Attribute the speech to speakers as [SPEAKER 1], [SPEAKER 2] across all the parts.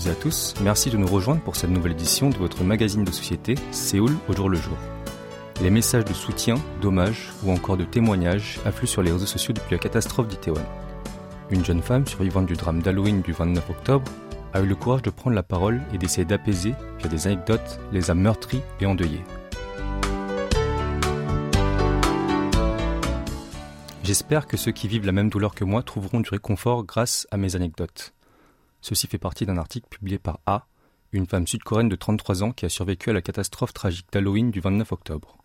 [SPEAKER 1] Toutes et à tous, merci de nous rejoindre pour cette nouvelle édition de votre magazine de société Séoul au jour le jour. Les messages de soutien, d'hommage ou encore de témoignages affluent sur les réseaux sociaux depuis la catastrophe d'Itaewon. Une jeune femme survivante du drame d'Halloween du 29 octobre a eu le courage de prendre la parole et d'essayer d'apaiser, via des anecdotes, les âmes meurtries et endeuillées. J'espère que ceux qui vivent la même douleur que moi trouveront du réconfort grâce à mes anecdotes. Ceci fait partie d'un article publié par A, une femme sud-coréenne de 33 ans qui a survécu à la catastrophe tragique d'Halloween du 29 octobre.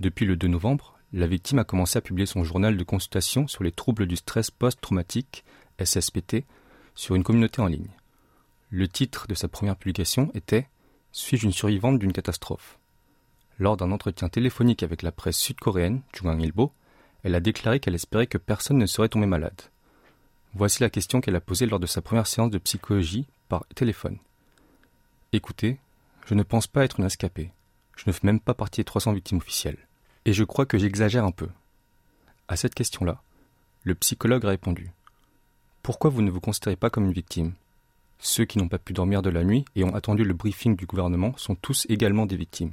[SPEAKER 1] Depuis le 2 novembre, la victime a commencé à publier son journal de consultation sur les troubles du stress post-traumatique, SSPT, sur une communauté en ligne. Le titre de sa première publication était Suis-je une survivante d'une catastrophe? Lors d'un entretien téléphonique avec la presse sud-coréenne, Jungang Ilbo, elle a déclaré qu'elle espérait que personne ne serait tombé malade. Voici la question qu'elle a posée lors de sa première séance de psychologie par téléphone. Écoutez, je ne pense pas être une escapée. Je ne fais même pas partie des 300 victimes officielles. Et je crois que j'exagère un peu. À cette question-là, le psychologue a répondu Pourquoi vous ne vous considérez pas comme une victime? Ceux qui n'ont pas pu dormir de la nuit et ont attendu le briefing du gouvernement sont tous également des victimes.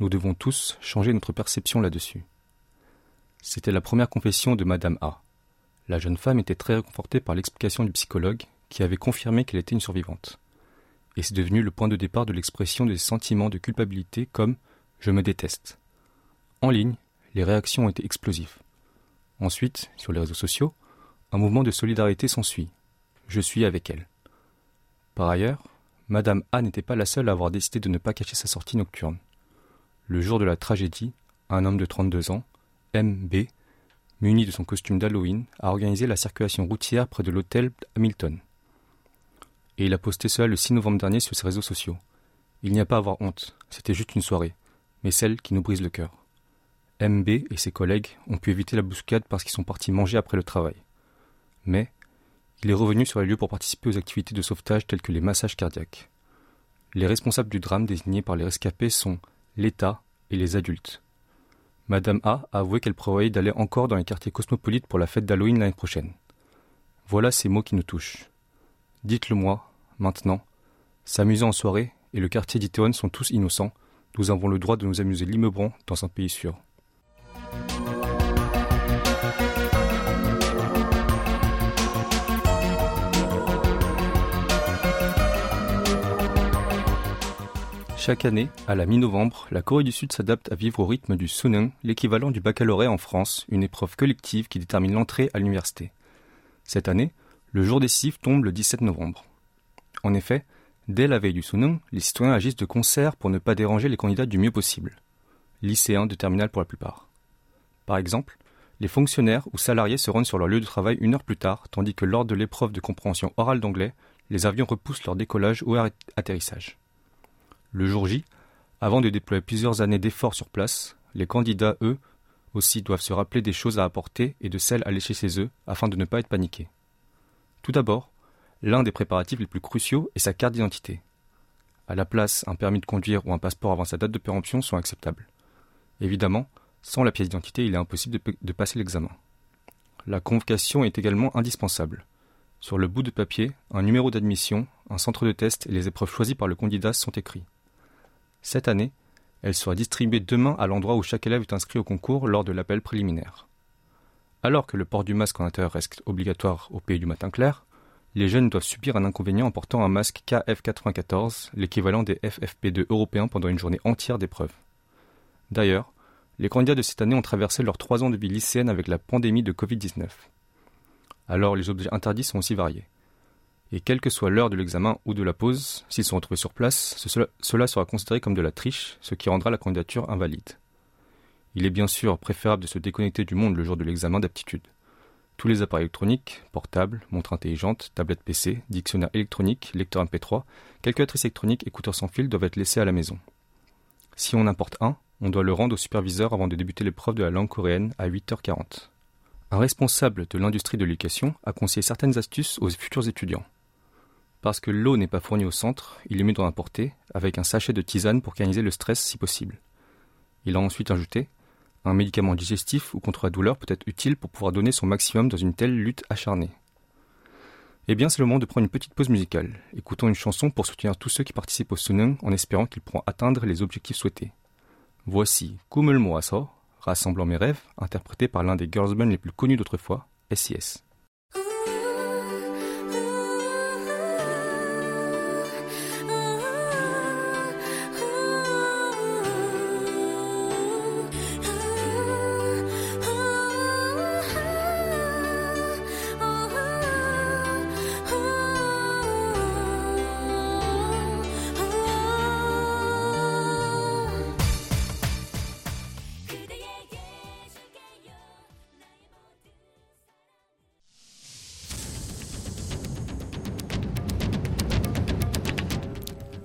[SPEAKER 1] Nous devons tous changer notre perception là-dessus. C'était la première confession de Madame A. La jeune femme était très réconfortée par l'explication du psychologue qui avait confirmé qu'elle était une survivante. Et c'est devenu le point de départ de l'expression des sentiments de culpabilité comme je me déteste. En ligne, les réactions ont été explosives. Ensuite, sur les réseaux sociaux, un mouvement de solidarité s'ensuit. Je suis avec elle. Par ailleurs, Madame A n'était pas la seule à avoir décidé de ne pas cacher sa sortie nocturne. Le jour de la tragédie, un homme de 32 ans, MB, muni de son costume d'Halloween, a organisé la circulation routière près de l'hôtel Hamilton. Et il a posté cela le 6 novembre dernier sur ses réseaux sociaux. Il n'y a pas à avoir honte, c'était juste une soirée, mais celle qui nous brise le cœur. MB et ses collègues ont pu éviter la bouscade parce qu'ils sont partis manger après le travail. Mais il est revenu sur les lieux pour participer aux activités de sauvetage telles que les massages cardiaques. Les responsables du drame désignés par les rescapés sont l'État et les adultes. Madame A a avoué qu'elle prévoyait d'aller encore dans les quartiers cosmopolites pour la fête d'Halloween l'année prochaine. Voilà ces mots qui nous touchent. Dites-le moi, maintenant. S'amuser en soirée et le quartier d'Itéon sont tous innocents. Nous avons le droit de nous amuser librement dans un pays sûr. Chaque année, à la mi-novembre, la Corée du Sud s'adapte à vivre au rythme du Suneung, l'équivalent du baccalauréat en France, une épreuve collective qui détermine l'entrée à l'université. Cette année, le jour décisif tombe le 17 novembre. En effet, dès la veille du Suneung, les citoyens agissent de concert pour ne pas déranger les candidats du mieux possible. Lycéens de terminale pour la plupart. Par exemple, les fonctionnaires ou salariés se rendent sur leur lieu de travail une heure plus tard, tandis que lors de l'épreuve de compréhension orale d'anglais, les avions repoussent leur décollage ou atterrissage. Le jour J, avant de déployer plusieurs années d'efforts sur place, les candidats, eux, aussi doivent se rappeler des choses à apporter et de celles à lécher ses œufs afin de ne pas être paniqués. Tout d'abord, l'un des préparatifs les plus cruciaux est sa carte d'identité. À la place, un permis de conduire ou un passeport avant sa date de péremption sont acceptables. Évidemment, sans la pièce d'identité, il est impossible de, de passer l'examen. La convocation est également indispensable. Sur le bout de papier, un numéro d'admission, un centre de test et les épreuves choisies par le candidat sont écrits. Cette année, elle sera distribuée demain à l'endroit où chaque élève est inscrit au concours lors de l'appel préliminaire. Alors que le port du masque en intérieur reste obligatoire au pays du matin clair, les jeunes doivent subir un inconvénient en portant un masque KF94, l'équivalent des FFP2 européens pendant une journée entière d'épreuves. D'ailleurs, les candidats de cette année ont traversé leurs trois ans de vie lycéenne avec la pandémie de Covid-19. Alors les objets interdits sont aussi variés et quelle que soit l'heure de l'examen ou de la pause, s'ils sont retrouvés sur place, cela, sera considéré comme de la triche, ce qui rendra la candidature invalide. Il est bien sûr préférable de se déconnecter du monde le jour de l'examen d'aptitude. Tous les appareils électroniques, portables, montres intelligentes, tablettes PC, dictionnaires électroniques, lecteurs MP3, calculatrices électroniques, écouteurs sans fil doivent être laissés à la maison. Si on importe un, on doit le rendre au superviseur avant de débuter l'épreuve de la langue coréenne à 8h40. Un responsable de l'industrie de l'éducation a conseillé certaines astuces aux futurs étudiants. Parce que l'eau n'est pas fournie au centre, il est mieux d'en apporter, avec un sachet de tisane pour canaliser le stress si possible. Il a ensuite ajouté Un médicament digestif ou contre la douleur peut être utile pour pouvoir donner son maximum dans une telle lutte acharnée. Eh bien, c'est le moment de prendre une petite pause musicale. Écoutons une chanson pour soutenir tous ceux qui participent au Sunung en espérant qu'ils pourront atteindre les objectifs souhaités. Voici Kumul Moaso, rassemblant mes rêves, interprété par l'un des girls les plus connus d'autrefois, SIS.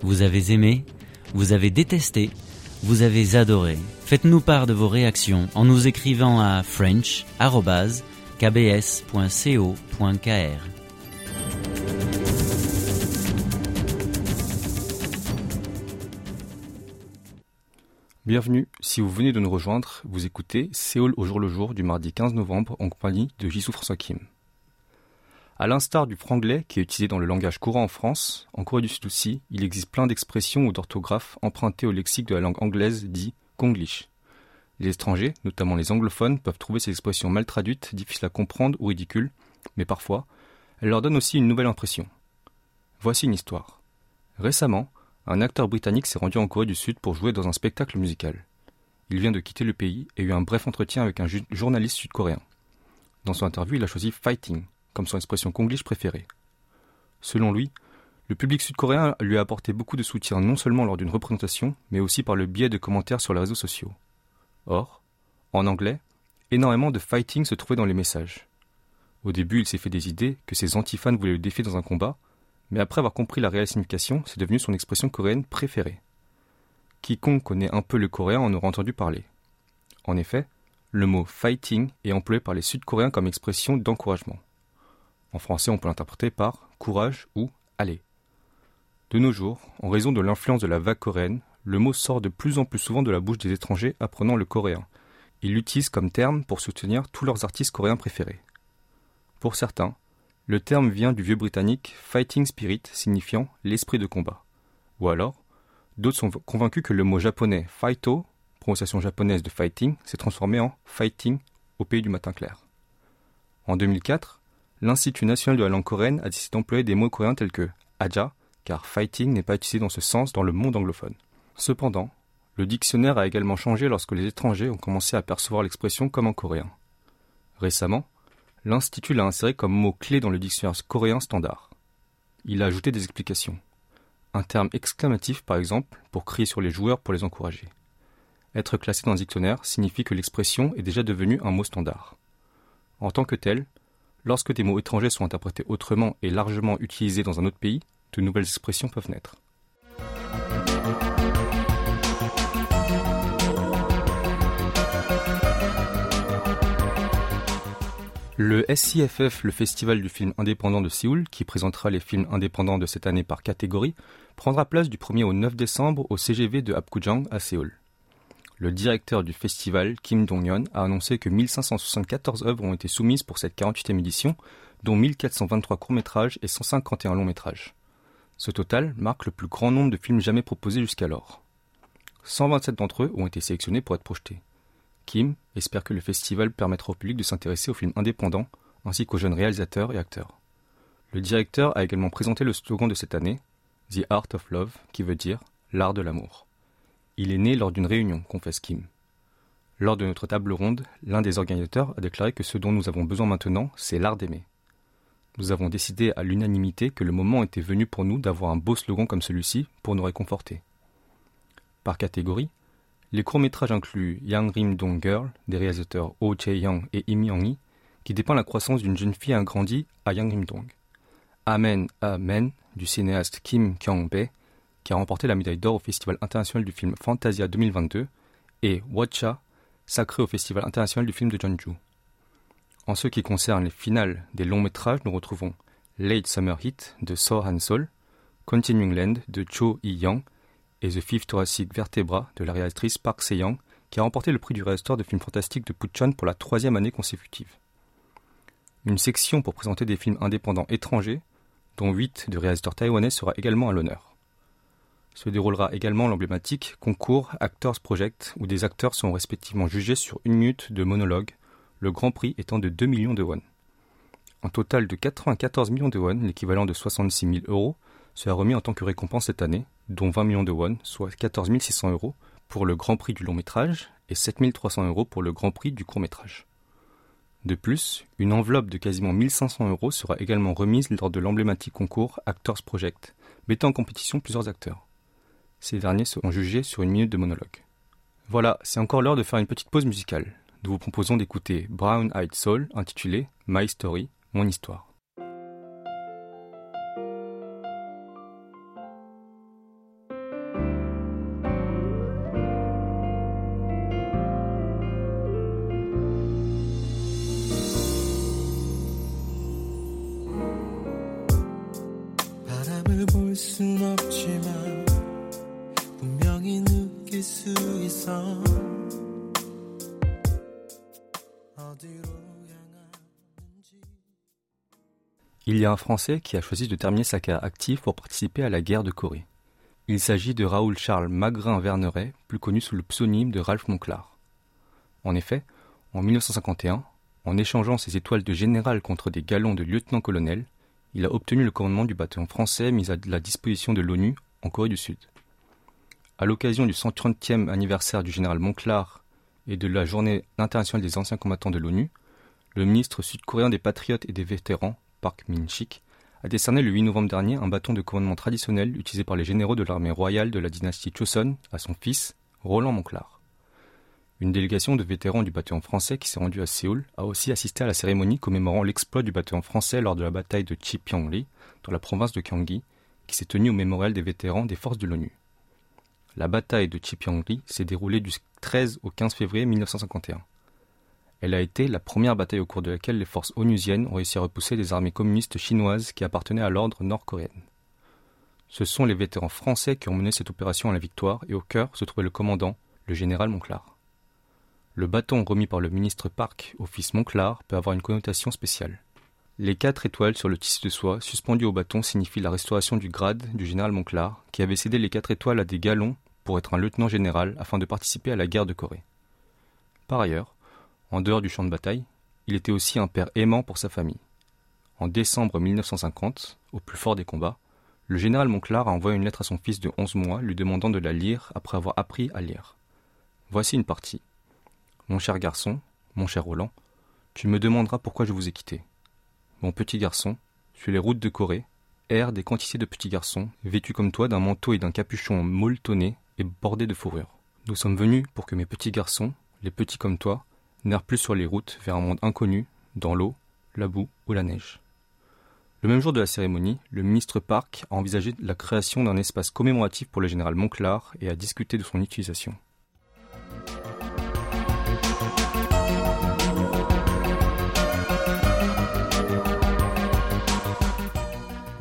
[SPEAKER 2] Vous avez aimé, vous avez détesté, vous avez adoré. Faites-nous part de vos réactions en nous écrivant à french.kbs.co.kr.
[SPEAKER 1] Bienvenue, si vous venez de nous rejoindre, vous écoutez Séoul au jour le jour du mardi 15 novembre en compagnie de Jisoo François Kim. À l'instar du franglais qui est utilisé dans le langage courant en France, en Corée du Sud aussi, il existe plein d'expressions ou d'orthographes empruntées au lexique de la langue anglaise dit konglish. Les étrangers, notamment les anglophones, peuvent trouver ces expressions mal traduites, difficiles à comprendre ou ridicules, mais parfois, elles leur donnent aussi une nouvelle impression. Voici une histoire. Récemment, un acteur britannique s'est rendu en Corée du Sud pour jouer dans un spectacle musical. Il vient de quitter le pays et eut un bref entretien avec un journaliste sud-coréen. Dans son interview, il a choisi fighting, comme son expression konglish préférée. Selon lui, le public sud-coréen lui a apporté beaucoup de soutien non seulement lors d'une représentation, mais aussi par le biais de commentaires sur les réseaux sociaux. Or, en anglais, énormément de fighting se trouvait dans les messages. Au début, il s'est fait des idées que ses antifans voulaient le défier dans un combat, mais après avoir compris la réelle signification, c'est devenu son expression coréenne préférée. Quiconque connaît un peu le coréen en aura entendu parler. En effet, le mot fighting est employé par les Sud-Coréens comme expression d'encouragement. En français, on peut l'interpréter par courage ou aller. De nos jours, en raison de l'influence de la vague coréenne, le mot sort de plus en plus souvent de la bouche des étrangers apprenant le coréen. Ils l'utilisent comme terme pour soutenir tous leurs artistes coréens préférés. Pour certains, le terme vient du vieux britannique fighting spirit signifiant l'esprit de combat. Ou alors, d'autres sont convaincus que le mot japonais fighto, prononciation japonaise de fighting, s'est transformé en fighting au pays du matin clair. En 2004, l'Institut national de la langue coréenne a décidé d'employer des mots coréens tels que aja, car fighting n'est pas utilisé dans ce sens dans le monde anglophone. Cependant, le dictionnaire a également changé lorsque les étrangers ont commencé à percevoir l'expression comme en coréen. Récemment, l'Institut l'a inséré comme mot clé dans le dictionnaire coréen standard. Il a ajouté des explications. Un terme exclamatif, par exemple, pour crier sur les joueurs pour les encourager. Être classé dans un dictionnaire signifie que l'expression est déjà devenue un mot standard. En tant que tel, Lorsque des mots étrangers sont interprétés autrement et largement utilisés dans un autre pays, de nouvelles expressions peuvent naître. Le SCFF, le festival du film indépendant de Séoul, qui présentera les films indépendants de cette année par catégorie, prendra place du 1er au 9 décembre au CGV de Apgujeong à Séoul le directeur du festival, Kim Dong-yeon, a annoncé que 1574 œuvres ont été soumises pour cette 48e édition, dont 1423 courts-métrages et 151 longs-métrages. Ce total marque le plus grand nombre de films jamais proposés jusqu'alors. 127 d'entre eux ont été sélectionnés pour être projetés. Kim espère que le festival permettra au public de s'intéresser aux films indépendants ainsi qu'aux jeunes réalisateurs et acteurs. Le directeur a également présenté le slogan de cette année, The Art of Love, qui veut dire l'art de l'amour. Il est né lors d'une réunion, confesse Kim. Lors de notre table ronde, l'un des organisateurs a déclaré que ce dont nous avons besoin maintenant, c'est l'art d'aimer. Nous avons décidé à l'unanimité que le moment était venu pour nous d'avoir un beau slogan comme celui-ci pour nous réconforter. Par catégorie, les courts-métrages incluent Yang Rim Dong Girl des réalisateurs Oh Chae-young et Im Young-hee, qui dépeint la croissance d'une jeune fille agrandie à Yangnam-dong. Amen, Amen du cinéaste Kim Kyung-bae, qui a remporté la médaille d'or au Festival international du film Fantasia 2022, et Watcha, sacré au Festival international du film de Jeonju. En ce qui concerne les finales des longs métrages, nous retrouvons Late Summer Heat de So Han-sol, Continuing Land de Cho Yi-young et The Fifth Thoracic Vertebra de la réalisatrice Park Se-young, qui a remporté le prix du réalisateur de films fantastiques de Puchon pour la troisième année consécutive. Une section pour présenter des films indépendants étrangers, dont huit de réalisateurs taïwanais, sera également à l'honneur. Se déroulera également l'emblématique concours Actors Project, où des acteurs sont respectivement jugés sur une minute de monologue, le grand prix étant de 2 millions de won. Un total de 94 millions de won, l'équivalent de 66 000 euros, sera remis en tant que récompense cette année, dont 20 millions de won, soit 14 600 euros, pour le Grand Prix du long métrage et 7 300 euros pour le Grand Prix du court métrage. De plus, une enveloppe de quasiment 1500 euros sera également remise lors de l'emblématique concours Actors Project, mettant en compétition plusieurs acteurs. Ces derniers seront jugés sur une minute de monologue. Voilà, c'est encore l'heure de faire une petite pause musicale. Nous vous proposons d'écouter Brown Eyed Soul intitulé My Story, mon histoire. Un Français qui a choisi de terminer sa carrière active pour participer à la guerre de Corée. Il s'agit de Raoul Charles Magrin-Verneret, plus connu sous le pseudonyme de Ralph Monclar. En effet, en 1951, en échangeant ses étoiles de général contre des galons de lieutenant-colonel, il a obtenu le commandement du bataillon français mis à la disposition de l'ONU en Corée du Sud. À l'occasion du 130e anniversaire du général Monclar et de la journée internationale des anciens combattants de l'ONU, le ministre sud-coréen des Patriotes et des Vétérans, Park Min-sik, a décerné le 8 novembre dernier un bâton de commandement traditionnel utilisé par les généraux de l'armée royale de la dynastie Choson à son fils, Roland Monclar. Une délégation de vétérans du bataillon français qui s'est rendue à Séoul a aussi assisté à la cérémonie commémorant l'exploit du bataillon français lors de la bataille de Chipyongri, dans la province de Gyeonggi, qui s'est tenue au mémorial des vétérans des forces de l'ONU. La bataille de Chipyongri s'est déroulée du 13 au 15 février 1951. Elle a été la première bataille au cours de laquelle les forces onusiennes ont réussi à repousser des armées communistes chinoises qui appartenaient à l'ordre nord-coréen. Ce sont les vétérans français qui ont mené cette opération à la victoire et au cœur se trouvait le commandant, le général Monclar. Le bâton remis par le ministre Park au fils Monclar peut avoir une connotation spéciale. Les quatre étoiles sur le tissu de soie suspendues au bâton signifient la restauration du grade du général Monclar, qui avait cédé les quatre étoiles à des galons pour être un lieutenant général afin de participer à la guerre de Corée. Par ailleurs, en dehors du champ de bataille, il était aussi un père aimant pour sa famille. En décembre 1950, au plus fort des combats, le général Monclar a envoyé une lettre à son fils de 11 mois lui demandant de la lire après avoir appris à lire. Voici une partie. Mon cher garçon, mon cher Roland, tu me demanderas pourquoi je vous ai quitté. Mon petit garçon, sur les routes de Corée, errent des quantités de petits garçons, vêtus comme toi d'un manteau et d'un capuchon molletonné et bordé de fourrure. Nous sommes venus pour que mes petits garçons, les petits comme toi, n'errent plus sur les routes vers un monde inconnu, dans l'eau, la boue ou la neige. Le même jour de la cérémonie, le ministre Park a envisagé la création d'un espace commémoratif pour le général Monclar et a discuté de son utilisation.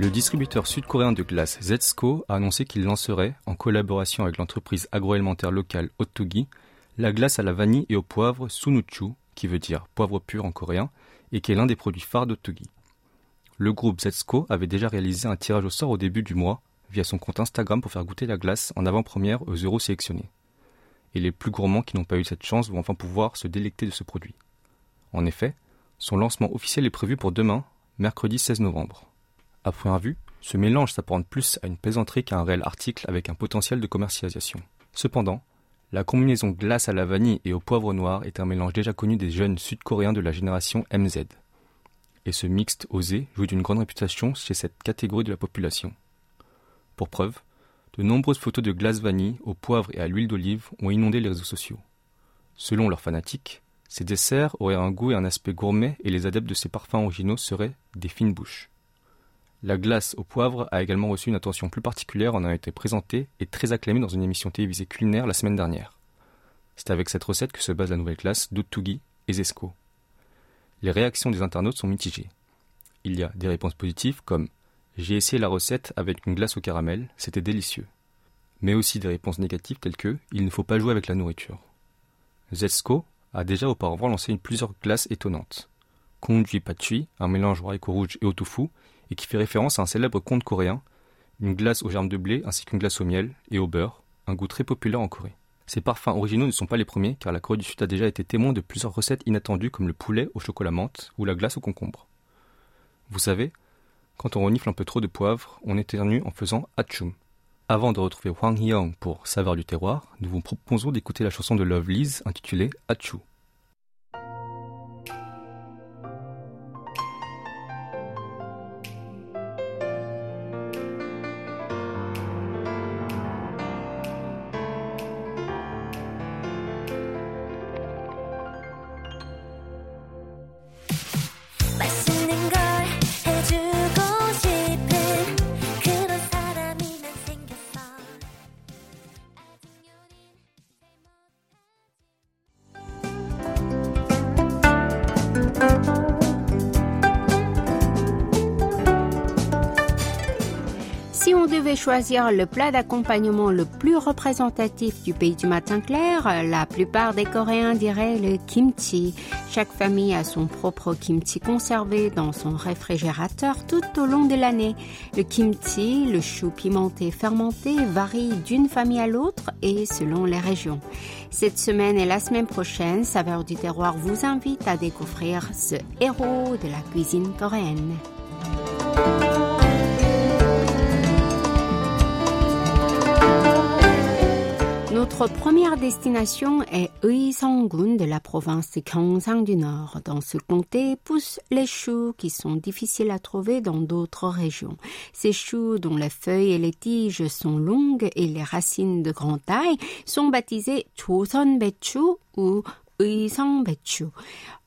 [SPEAKER 1] Le distributeur sud-coréen de glace Zetsco a annoncé qu'il lancerait, en collaboration avec l'entreprise agroalimentaire locale Ottogi, la glace à la vanille et au poivre Sunuchu, qui veut dire poivre pur en coréen, et qui est l'un des produits phares d'Ottogi. Le groupe Zetsco avait déjà réalisé un tirage au sort au début du mois via son compte Instagram pour faire goûter la glace en avant-première aux euros sélectionnés. Et les plus gourmands qui n'ont pas eu cette chance vont enfin pouvoir se délecter de ce produit. En effet, son lancement officiel est prévu pour demain, mercredi 16 novembre. À première vue, ce mélange s'apparente plus à une plaisanterie qu'à un réel article avec un potentiel de commercialisation. Cependant, la combinaison glace à la vanille et au poivre noir est un mélange déjà connu des jeunes sud-coréens de la génération MZ. Et ce mixte osé jouit d'une grande réputation chez cette catégorie de la population. Pour preuve, de nombreuses photos de glace vanille au poivre et à l'huile d'olive ont inondé les réseaux sociaux. Selon leurs fanatiques, Ces desserts auraient un goût et un aspect gourmet et les adeptes de ces parfums originaux seraient des fines bouches. La glace au poivre a également reçu une attention plus particulière en a été présentée et très acclamée dans une émission télévisée culinaire la semaine dernière. C'est avec cette recette que se base la nouvelle classe d'Uttugi et Zesco. Les réactions des internautes sont mitigées. Il y a des réponses positives comme J'ai essayé la recette avec une glace au caramel, c'était délicieux. Mais aussi des réponses négatives telles que Il ne faut pas jouer avec la nourriture. Zesco a déjà auparavant lancé plusieurs glaces étonnantes. Kondui Pachui, un mélange au haricot rouge et au tofu, et qui fait référence à un célèbre conte coréen, une glace aux germes de blé ainsi qu'une glace au miel et au beurre, un goût très populaire en Corée. Ces parfums originaux ne sont pas les premiers car la Corée du Sud a déjà été témoin de plusieurs recettes inattendues comme le poulet au chocolat menthe ou la glace au concombre. Vous savez, quand on renifle un peu trop de poivre, on éternue en faisant Achum. Avant de retrouver Hwang Hee-young pour Saveur du terroir, nous vous proposons d'écouter la chanson de Love Liz intitulée Achu.
[SPEAKER 3] Choisir le plat d'accompagnement le plus représentatif du pays du matin clair, la plupart des Coréens diraient le kimchi. Chaque famille a son propre kimchi conservé dans son réfrigérateur tout au long de l'année. Le kimchi, le chou pimenté fermenté, varie d'une famille à l'autre et selon les régions. Cette semaine et la semaine prochaine, Saveur du terroir vous invite à découvrir ce héros de la cuisine coréenne. Notre première destination est Uiseong-gun de la province de Gyeongsang du Nord. Dans ce comté poussent les choux qui sont difficiles à trouver dans d'autres régions. Ces choux dont les feuilles et les tiges sont longues et les racines de grande taille sont baptisés Choson ou Uisong Bechu.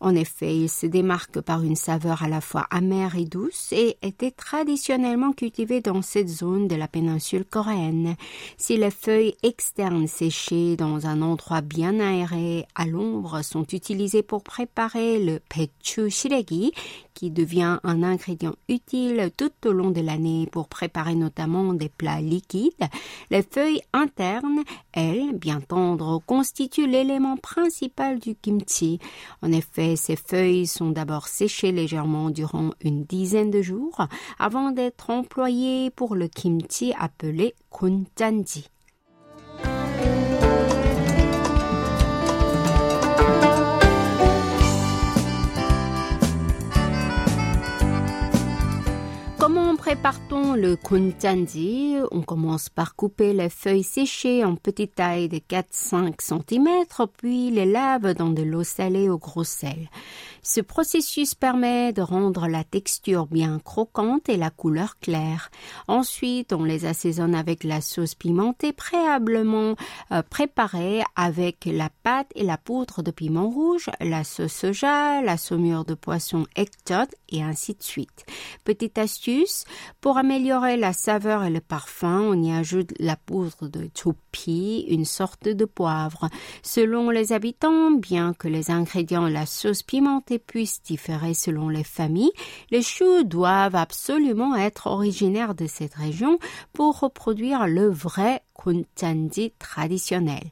[SPEAKER 3] En effet, il se démarque par une saveur à la fois amère et douce et était traditionnellement cultivé dans cette zone de la péninsule coréenne. Si les feuilles externes séchées dans un endroit bien aéré à l'ombre sont utilisées pour préparer le pechu shiregi, qui devient un ingrédient utile tout au long de l'année pour préparer notamment des plats liquides, les feuilles internes, elles, bien tendres, constituent l'élément principal du kimchi. En effet, ces feuilles sont d'abord séchées légèrement durant une dizaine de jours avant d'être employées pour le kimchi appelé kunjanji. Le kunjanji On commence par couper les feuilles séchées en petites tailles de 4-5 cm, puis les lave dans de l'eau salée au gros sel. Ce processus permet de rendre la texture bien croquante et la couleur claire. Ensuite, on les assaisonne avec la sauce pimentée préalablement euh, préparée avec la pâte et la poudre de piment rouge, la sauce soja, la saumure de poisson ectot et ainsi de suite. Petite astuce, pour améliorer la saveur et le parfum, on y ajoute la poudre de choupi, une sorte de poivre. Selon les habitants, bien que les ingrédients la sauce pimentée puissent différer selon les familles, les choux doivent absolument être originaires de cette région pour reproduire le vrai traditionnel.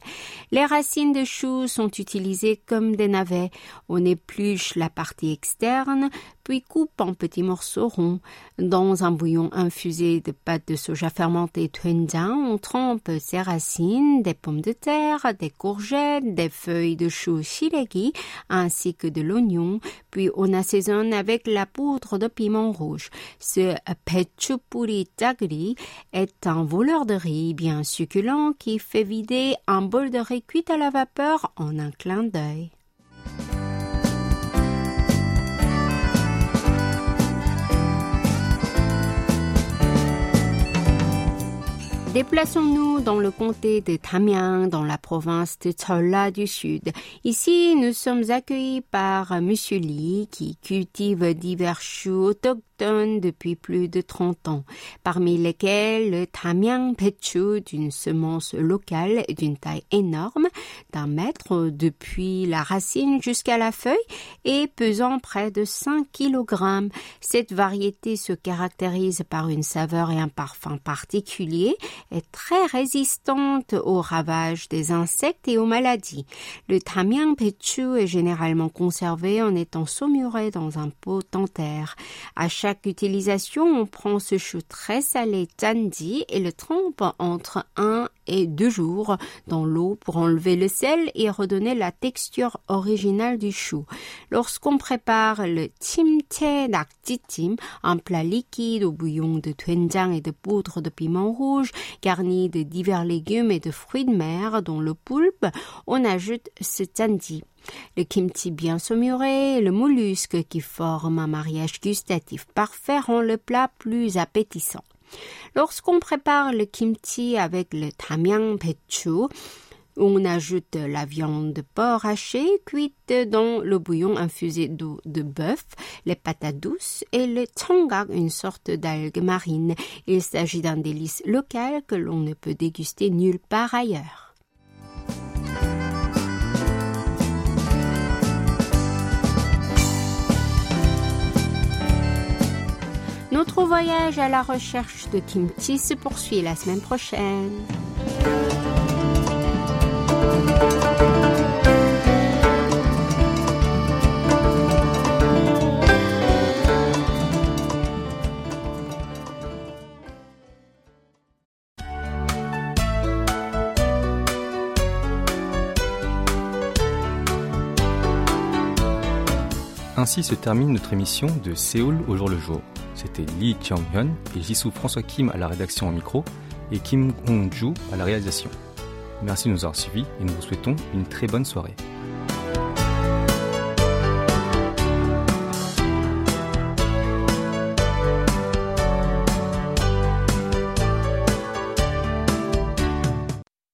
[SPEAKER 3] Les racines de choux sont utilisées comme des navets. On épluche la partie externe, puis coupe en petits morceaux ronds. Dans un bouillon infusé de pâte de soja fermentée on trempe ces racines, des pommes de terre, des courgettes, des feuilles de chou shiregi, ainsi que de l'oignon, puis on assaisonne avec la poudre de piment rouge. Ce pechupuri tagri est un voleur de riz bien qui fait vider un bol de riz cuit à la vapeur en un clin d'œil. Déplaçons-nous dans le comté de Tamiang, dans la province de Cholla du Sud. Ici, nous sommes accueillis par Monsieur Lee, qui cultive divers choux depuis plus de 30 ans, parmi lesquels le Tamiang Pechu d'une semence locale d'une taille énorme, d'un mètre depuis la racine jusqu'à la feuille et pesant près de 5 kg. Cette variété se caractérise par une saveur et un parfum particulier, est très résistante aux ravages des insectes et aux maladies. Le Tamiang Pechu est généralement conservé en étant saumuré dans un pot en terre. À chaque utilisation, on prend ce chou très salé tandi et le trempe entre un et deux jours dans l'eau pour enlever le sel et redonner la texture originale du chou. Lorsqu'on prépare le timte nakjitim, un plat liquide au bouillon de doenjang et de poudre de piment rouge, garni de divers légumes et de fruits de mer, dont le poulpe, on ajoute ce tandi le kimchi bien saumuré, le mollusque qui forme un mariage gustatif parfait rend le plat plus appétissant. Lorsqu'on prépare le kimchi avec le tamyang pechu, on ajoute la viande de porc hachée cuite dans le bouillon infusé d'eau de bœuf, les patates douces et le tongak, une sorte d'algue marine. Il s'agit d'un délice local que l'on ne peut déguster nulle part ailleurs. Notre voyage à la recherche de kimchi se poursuit la semaine prochaine.
[SPEAKER 1] Ainsi se termine notre émission de Séoul au jour le jour. C'était Lee Kyung-hyun et Jisoo François Kim à la rédaction en micro et Kim Hong-ju à la réalisation. Merci de nous avoir suivis et nous vous souhaitons une très bonne soirée.